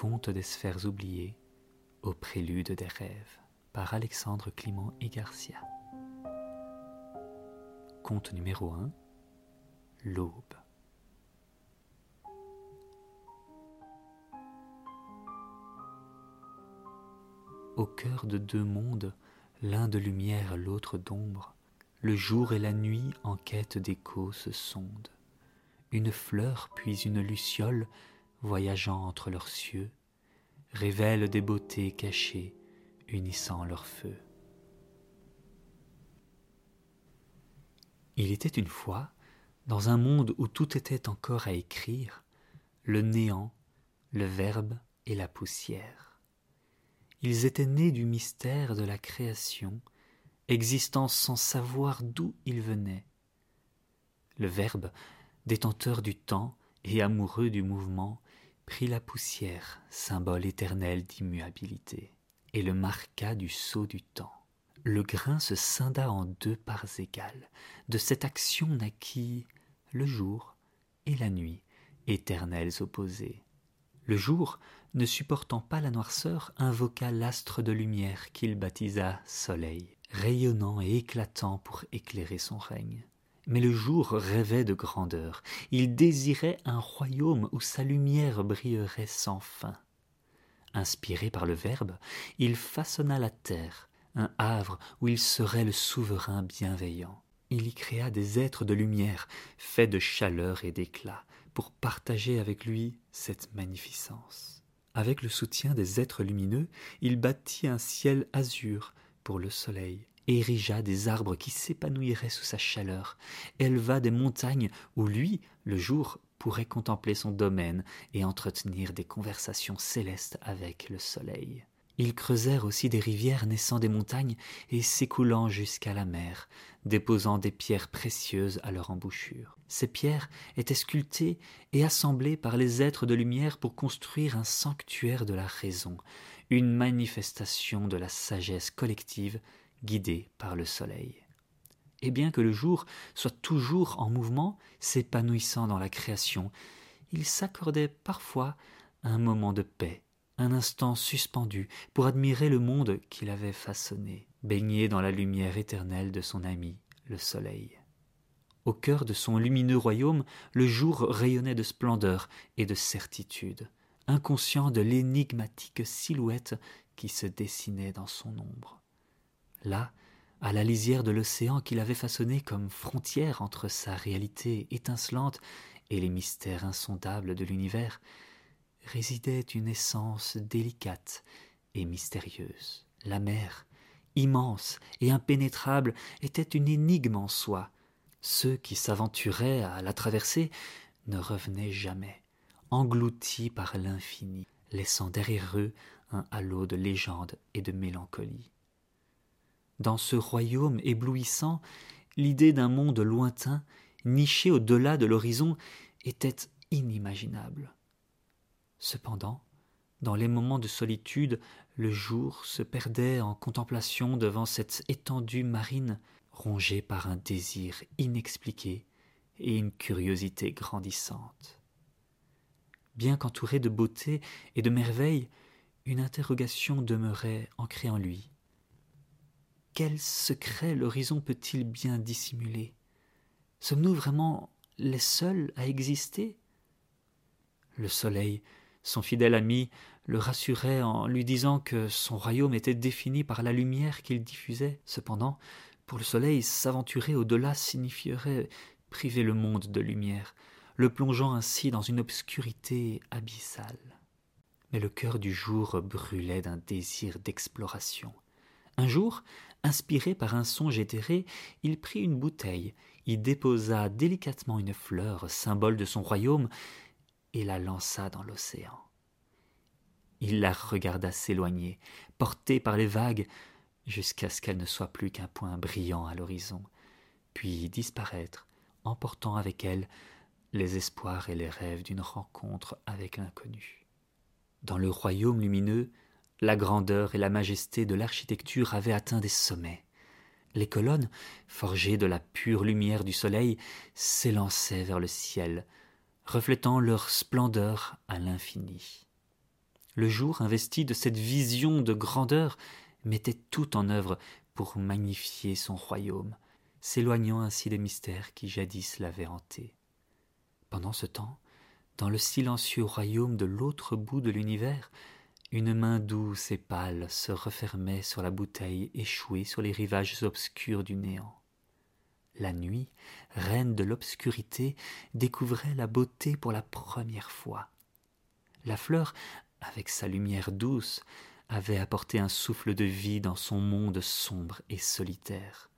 Conte des sphères oubliées au prélude des rêves par Alexandre Clément et Garcia. Conte numéro 1 L'aube. Au cœur de deux mondes, l'un de lumière, l'autre d'ombre, le jour et la nuit en quête d'écho se sondent. Une fleur puis une luciole, voyageant entre leurs cieux, révèlent des beautés cachées, unissant leur feu. Il était une fois, dans un monde où tout était encore à écrire, le néant, le verbe et la poussière. Ils étaient nés du mystère de la création, existant sans savoir d'où ils venaient. Le verbe, détenteur du temps et amoureux du mouvement, prit la poussière, symbole éternel d'immuabilité, et le marqua du sceau du temps. Le grain se scinda en deux parts égales. De cette action naquit le jour et la nuit, éternels opposés. Le jour, ne supportant pas la noirceur, invoqua l'astre de lumière qu'il baptisa Soleil, rayonnant et éclatant pour éclairer son règne. Mais le jour rêvait de grandeur, il désirait un royaume où sa lumière brillerait sans fin. Inspiré par le Verbe, il façonna la terre, un havre où il serait le souverain bienveillant. Il y créa des êtres de lumière, faits de chaleur et d'éclat, pour partager avec lui cette magnificence. Avec le soutien des êtres lumineux, il bâtit un ciel azur pour le soleil, érigea des arbres qui s'épanouiraient sous sa chaleur, éleva des montagnes où lui, le jour, pourrait contempler son domaine et entretenir des conversations célestes avec le soleil. Ils creusèrent aussi des rivières naissant des montagnes et s'écoulant jusqu'à la mer, déposant des pierres précieuses à leur embouchure. Ces pierres étaient sculptées et assemblées par les êtres de lumière pour construire un sanctuaire de la raison, une manifestation de la sagesse collective guidé par le soleil. Et bien que le jour soit toujours en mouvement, s'épanouissant dans la création, il s'accordait parfois un moment de paix, un instant suspendu pour admirer le monde qu'il avait façonné, baigné dans la lumière éternelle de son ami, le soleil. Au cœur de son lumineux royaume, le jour rayonnait de splendeur et de certitude, inconscient de l'énigmatique silhouette qui se dessinait dans son ombre. Là, à la lisière de l'océan qu'il avait façonné comme frontière entre sa réalité étincelante et les mystères insondables de l'univers, résidait une essence délicate et mystérieuse. La mer, immense et impénétrable, était une énigme en soi. Ceux qui s'aventuraient à la traverser ne revenaient jamais, engloutis par l'infini, laissant derrière eux un halo de légende et de mélancolie. Dans ce royaume éblouissant, l'idée d'un monde lointain, niché au-delà de l'horizon, était inimaginable. Cependant, dans les moments de solitude, le jour se perdait en contemplation devant cette étendue marine, rongée par un désir inexpliqué et une curiosité grandissante. Bien qu'entouré de beauté et de merveilles, une interrogation demeurait ancrée en lui. Quel secret l'horizon peut-il bien dissimuler? Sommes-nous vraiment les seuls à exister? Le soleil, son fidèle ami, le rassurait en lui disant que son royaume était défini par la lumière qu'il diffusait. Cependant, pour le soleil, s'aventurer au-delà signifierait priver le monde de lumière, le plongeant ainsi dans une obscurité abyssale. Mais le cœur du jour brûlait d'un désir d'exploration. Un jour, Inspiré par un songe éthéré, il prit une bouteille, y déposa délicatement une fleur, symbole de son royaume, et la lança dans l'océan. Il la regarda s'éloigner, portée par les vagues, jusqu'à ce qu'elle ne soit plus qu'un point brillant à l'horizon, puis disparaître, emportant avec elle les espoirs et les rêves d'une rencontre avec l'inconnu. Dans le royaume lumineux, la grandeur et la majesté de l'architecture avaient atteint des sommets. Les colonnes, forgées de la pure lumière du soleil, s'élançaient vers le ciel, reflétant leur splendeur à l'infini. Le jour, investi de cette vision de grandeur, mettait tout en œuvre pour magnifier son royaume, s'éloignant ainsi des mystères qui jadis l'avaient hanté. Pendant ce temps, dans le silencieux royaume de l'autre bout de l'univers, une main douce et pâle se refermait sur la bouteille échouée sur les rivages obscurs du néant. La nuit, reine de l'obscurité, découvrait la beauté pour la première fois. La fleur, avec sa lumière douce, avait apporté un souffle de vie dans son monde sombre et solitaire.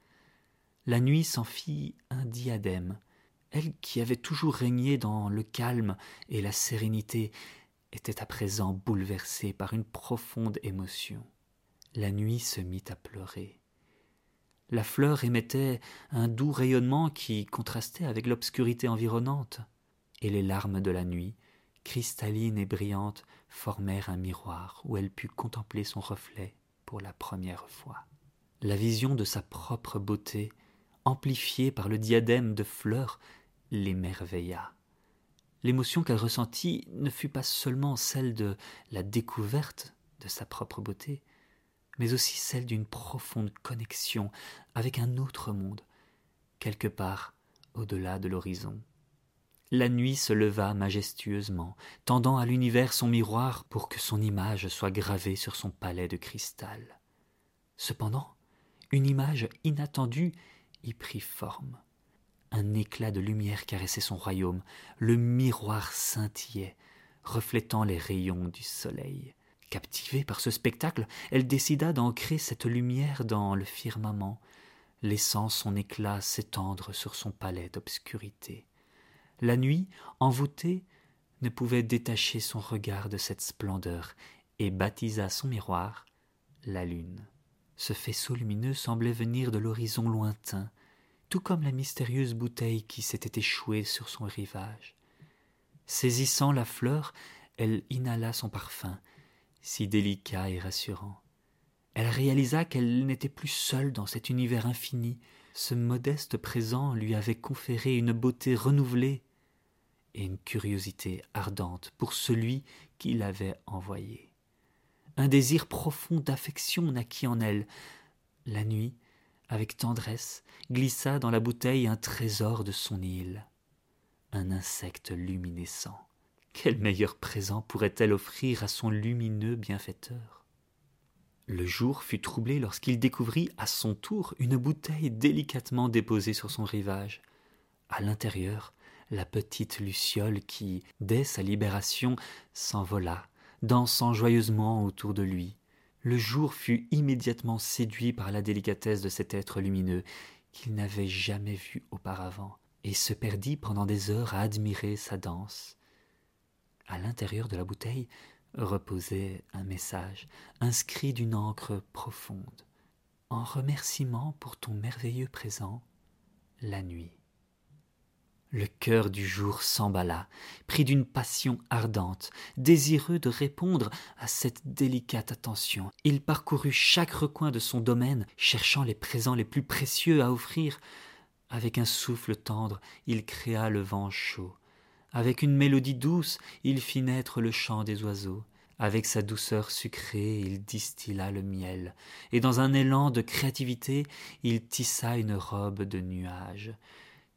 La nuit s'en fit un diadème, elle qui avait toujours régné dans le calme et la sérénité, était à présent bouleversée par une profonde émotion. La nuit se mit à pleurer. La fleur émettait un doux rayonnement qui contrastait avec l'obscurité environnante, et les larmes de la nuit, cristallines et brillantes, formèrent un miroir où elle put contempler son reflet pour la première fois. La vision de sa propre beauté, amplifiée par le diadème de fleurs, l'émerveilla. L'émotion qu'elle ressentit ne fut pas seulement celle de la découverte de sa propre beauté, mais aussi celle d'une profonde connexion avec un autre monde, quelque part au-delà de l'horizon. La nuit se leva majestueusement, tendant à l'univers son miroir pour que son image soit gravée sur son palais de cristal. Cependant, une image inattendue y prit forme. Un éclat de lumière caressait son royaume, le miroir scintillait, reflétant les rayons du soleil. Captivée par ce spectacle, elle décida d'ancrer cette lumière dans le firmament, laissant son éclat s'étendre sur son palais d'obscurité. La nuit, envoûtée, ne pouvait détacher son regard de cette splendeur et baptisa son miroir la lune. Ce faisceau lumineux semblait venir de l'horizon lointain, tout comme la mystérieuse bouteille qui s'était échouée sur son rivage. Saisissant la fleur, elle inhala son parfum, si délicat et rassurant. Elle réalisa qu'elle n'était plus seule dans cet univers infini. Ce modeste présent lui avait conféré une beauté renouvelée et une curiosité ardente pour celui qui l'avait envoyé. Un désir profond d'affection naquit en elle. La nuit, avec tendresse, glissa dans la bouteille un trésor de son île, un insecte luminescent. Quel meilleur présent pourrait-elle offrir à son lumineux bienfaiteur? Le jour fut troublé lorsqu'il découvrit à son tour une bouteille délicatement déposée sur son rivage. À l'intérieur, la petite Luciole qui, dès sa libération, s'envola, dansant joyeusement autour de lui. Le jour fut immédiatement séduit par la délicatesse de cet être lumineux qu'il n'avait jamais vu auparavant, et se perdit pendant des heures à admirer sa danse. À l'intérieur de la bouteille reposait un message, inscrit d'une encre profonde. En remerciement pour ton merveilleux présent, la nuit. Le cœur du jour s'emballa, pris d'une passion ardente, désireux de répondre à cette délicate attention. Il parcourut chaque recoin de son domaine, cherchant les présents les plus précieux à offrir. Avec un souffle tendre, il créa le vent chaud. Avec une mélodie douce, il fit naître le chant des oiseaux. Avec sa douceur sucrée, il distilla le miel, et dans un élan de créativité, il tissa une robe de nuages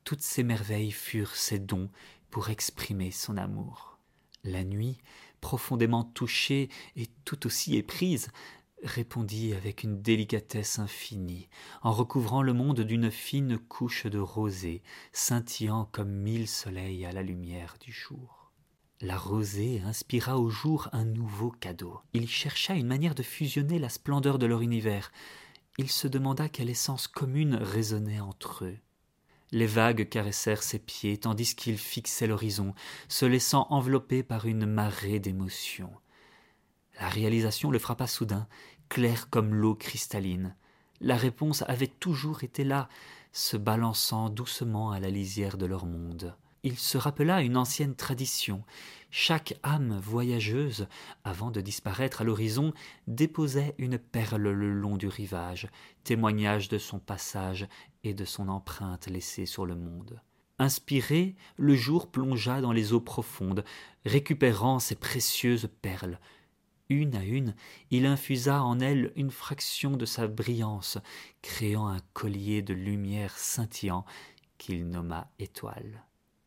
toutes ces merveilles furent ses dons pour exprimer son amour. La nuit, profondément touchée et tout aussi éprise, répondit avec une délicatesse infinie, en recouvrant le monde d'une fine couche de rosée, scintillant comme mille soleils à la lumière du jour. La rosée inspira au jour un nouveau cadeau. Il chercha une manière de fusionner la splendeur de leur univers. Il se demanda quelle essence commune résonnait entre eux. Les vagues caressèrent ses pieds tandis qu'il fixait l'horizon, se laissant envelopper par une marée d'émotions. La réalisation le frappa soudain, clair comme l'eau cristalline. La réponse avait toujours été là, se balançant doucement à la lisière de leur monde. Il se rappela une ancienne tradition. Chaque âme voyageuse, avant de disparaître à l'horizon, déposait une perle le long du rivage, témoignage de son passage et de son empreinte laissée sur le monde. Inspiré, le jour plongea dans les eaux profondes, récupérant ces précieuses perles. Une à une, il infusa en elles une fraction de sa brillance, créant un collier de lumière scintillant qu'il nomma étoile.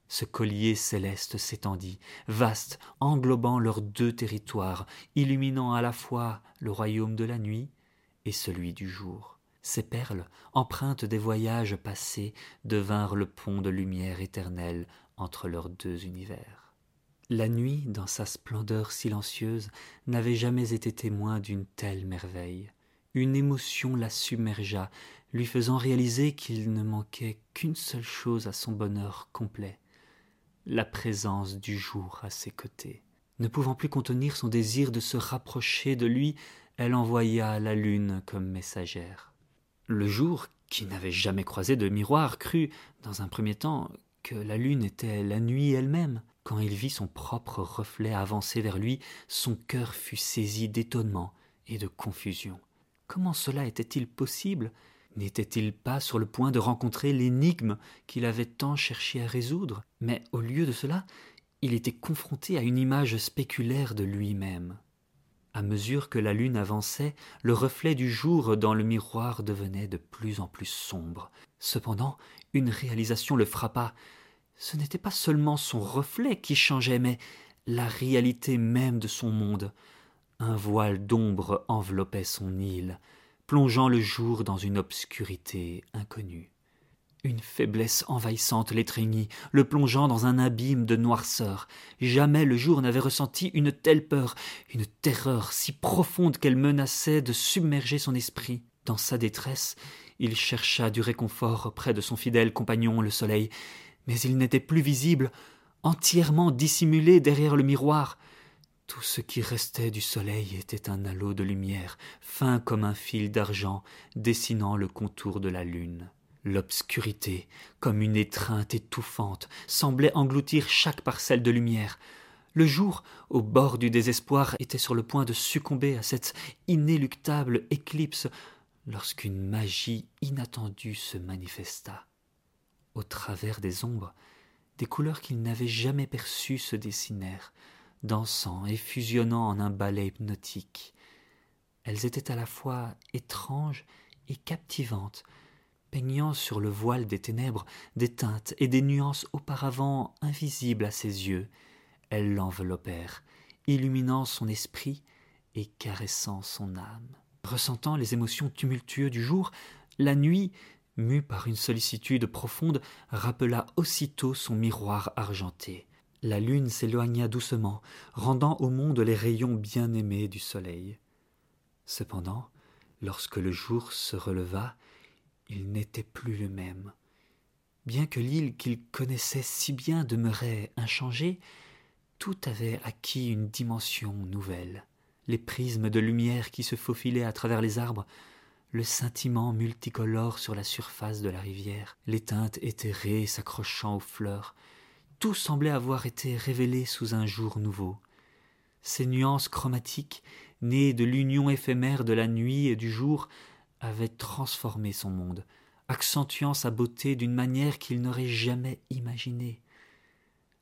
Ce collier céleste s'étendit, vaste, englobant leurs deux territoires, illuminant à la fois le royaume de la nuit et celui du jour. Ces perles, empreintes des voyages passés, devinrent le pont de lumière éternelle entre leurs deux univers. La nuit, dans sa splendeur silencieuse, n'avait jamais été témoin d'une telle merveille. Une émotion la submergea, lui faisant réaliser qu'il ne manquait qu'une seule chose à son bonheur complet la présence du jour à ses côtés. Ne pouvant plus contenir son désir de se rapprocher de lui, elle envoya la lune comme messagère. Le jour, qui n'avait jamais croisé de miroir, crut, dans un premier temps, que la lune était la nuit elle-même. Quand il vit son propre reflet avancer vers lui, son cœur fut saisi d'étonnement et de confusion. Comment cela était-il possible? N'était-il pas sur le point de rencontrer l'énigme qu'il avait tant cherché à résoudre? Mais au lieu de cela, il était confronté à une image spéculaire de lui-même. À mesure que la lune avançait, le reflet du jour dans le miroir devenait de plus en plus sombre. Cependant, une réalisation le frappa. Ce n'était pas seulement son reflet qui changeait, mais la réalité même de son monde. Un voile d'ombre enveloppait son île plongeant le jour dans une obscurité inconnue. Une faiblesse envahissante l'étreignit, le plongeant dans un abîme de noirceur. Jamais le jour n'avait ressenti une telle peur, une terreur si profonde qu'elle menaçait de submerger son esprit. Dans sa détresse, il chercha du réconfort près de son fidèle compagnon le soleil, mais il n'était plus visible, entièrement dissimulé derrière le miroir. Tout ce qui restait du soleil était un halo de lumière, fin comme un fil d'argent, dessinant le contour de la lune. L'obscurité, comme une étreinte étouffante, semblait engloutir chaque parcelle de lumière. Le jour, au bord du désespoir, était sur le point de succomber à cette inéluctable éclipse lorsqu'une magie inattendue se manifesta. Au travers des ombres, des couleurs qu'il n'avait jamais perçues se dessinèrent, dansant et fusionnant en un ballet hypnotique. Elles étaient à la fois étranges et captivantes, peignant sur le voile des ténèbres des teintes et des nuances auparavant invisibles à ses yeux. Elles l'enveloppèrent, illuminant son esprit et caressant son âme. Ressentant les émotions tumultueuses du jour, la nuit, mue par une sollicitude profonde, rappela aussitôt son miroir argenté. La lune s'éloigna doucement, rendant au monde les rayons bien-aimés du soleil. Cependant, lorsque le jour se releva, il n'était plus le même. Bien que l'île qu'il connaissait si bien demeurait inchangée, tout avait acquis une dimension nouvelle. Les prismes de lumière qui se faufilaient à travers les arbres, le scintillement multicolore sur la surface de la rivière, les teintes éthérées s'accrochant aux fleurs, tout semblait avoir été révélé sous un jour nouveau. Ces nuances chromatiques, nées de l'union éphémère de la nuit et du jour, avaient transformé son monde, accentuant sa beauté d'une manière qu'il n'aurait jamais imaginée.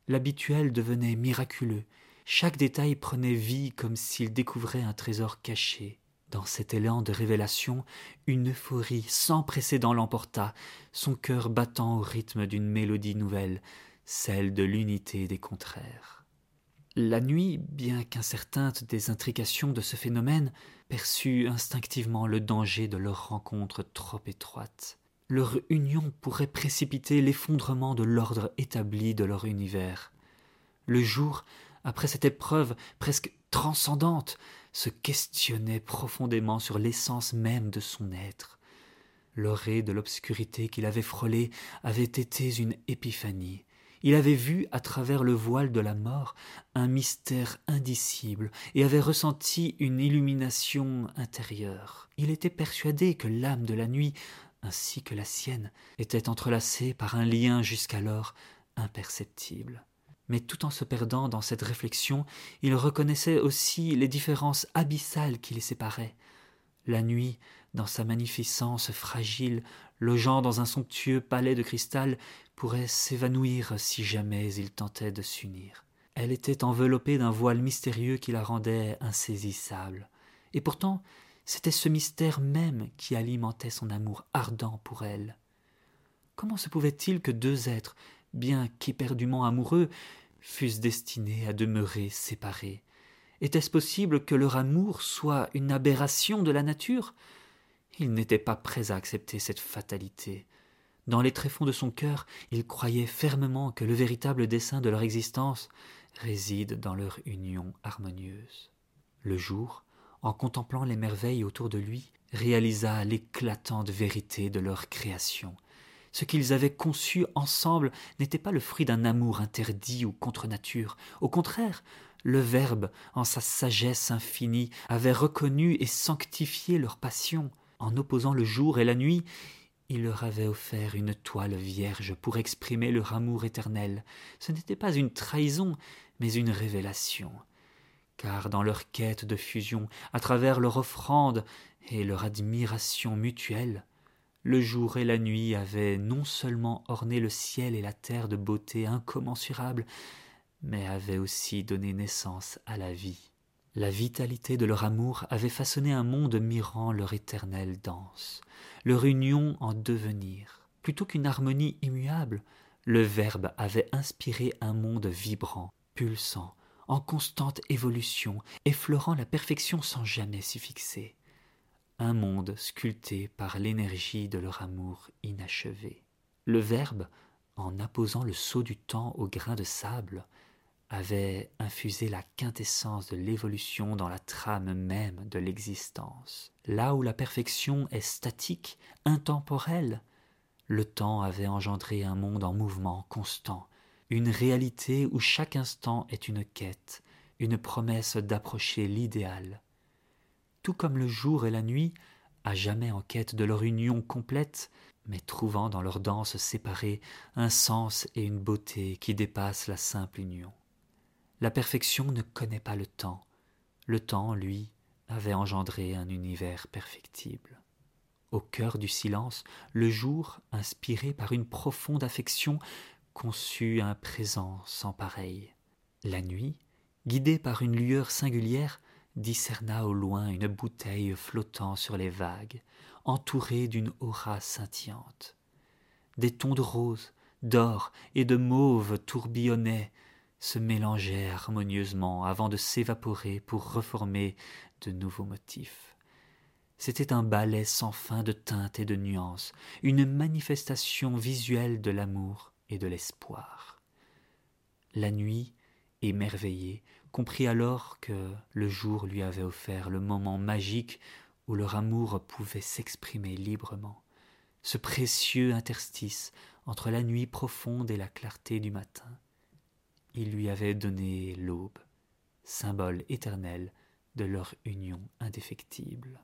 L'habituel devenait miraculeux, chaque détail prenait vie comme s'il découvrait un trésor caché. Dans cet élan de révélation, une euphorie sans précédent l'emporta, son cœur battant au rythme d'une mélodie nouvelle, celle de l'unité des contraires. La nuit, bien qu'incertaine des intrications de ce phénomène, perçut instinctivement le danger de leur rencontre trop étroite. Leur union pourrait précipiter l'effondrement de l'ordre établi de leur univers. Le jour, après cette épreuve presque transcendante, se questionnait profondément sur l'essence même de son être. L'orée de l'obscurité qu'il avait frôlée avait été une épiphanie. Il avait vu à travers le voile de la mort un mystère indicible et avait ressenti une illumination intérieure. Il était persuadé que l'âme de la nuit, ainsi que la sienne, était entrelacée par un lien jusqu'alors imperceptible. Mais tout en se perdant dans cette réflexion, il reconnaissait aussi les différences abyssales qui les séparaient. La nuit, dans sa magnificence fragile, logeant dans un somptueux palais de cristal, pourrait s'évanouir si jamais ils tentaient de s'unir. Elle était enveloppée d'un voile mystérieux qui la rendait insaisissable. Et pourtant, c'était ce mystère même qui alimentait son amour ardent pour elle. Comment se pouvait-il que deux êtres, bien qu'éperdument amoureux, fussent destinés à demeurer séparés? Était-ce possible que leur amour soit une aberration de la nature? Il n'était pas prêt à accepter cette fatalité. Dans les tréfonds de son cœur, il croyait fermement que le véritable dessein de leur existence réside dans leur union harmonieuse. Le jour, en contemplant les merveilles autour de lui, réalisa l'éclatante vérité de leur création. Ce qu'ils avaient conçu ensemble n'était pas le fruit d'un amour interdit ou contre nature. Au contraire, le Verbe, en sa sagesse infinie, avait reconnu et sanctifié leur passion. En opposant le jour et la nuit, il leur avait offert une toile vierge pour exprimer leur amour éternel. Ce n'était pas une trahison, mais une révélation. Car dans leur quête de fusion, à travers leur offrande et leur admiration mutuelle, le jour et la nuit avaient non seulement orné le ciel et la terre de beauté incommensurable, mais avaient aussi donné naissance à la vie. La vitalité de leur amour avait façonné un monde mirant leur éternelle danse, leur union en devenir. Plutôt qu'une harmonie immuable, le Verbe avait inspiré un monde vibrant, pulsant, en constante évolution, effleurant la perfection sans jamais s'y fixer. Un monde sculpté par l'énergie de leur amour inachevé. Le Verbe, en apposant le sceau du temps au grain de sable, avait infusé la quintessence de l'évolution dans la trame même de l'existence. Là où la perfection est statique, intemporelle, le temps avait engendré un monde en mouvement constant, une réalité où chaque instant est une quête, une promesse d'approcher l'idéal. Tout comme le jour et la nuit, à jamais en quête de leur union complète, mais trouvant dans leurs danses séparées un sens et une beauté qui dépassent la simple union. La perfection ne connaît pas le temps. Le temps, lui, avait engendré un univers perfectible. Au cœur du silence, le jour, inspiré par une profonde affection, conçut un présent sans pareil. La nuit, guidée par une lueur singulière, discerna au loin une bouteille flottant sur les vagues, entourée d'une aura scintillante. Des tons de rose, d'or et de mauve tourbillonnaient, se mélangeaient harmonieusement avant de s'évaporer pour reformer de nouveaux motifs. C'était un ballet sans fin de teintes et de nuances, une manifestation visuelle de l'amour et de l'espoir. La nuit, émerveillée, comprit alors que le jour lui avait offert le moment magique où leur amour pouvait s'exprimer librement, ce précieux interstice entre la nuit profonde et la clarté du matin il lui avait donné l'aube, symbole éternel de leur union indéfectible.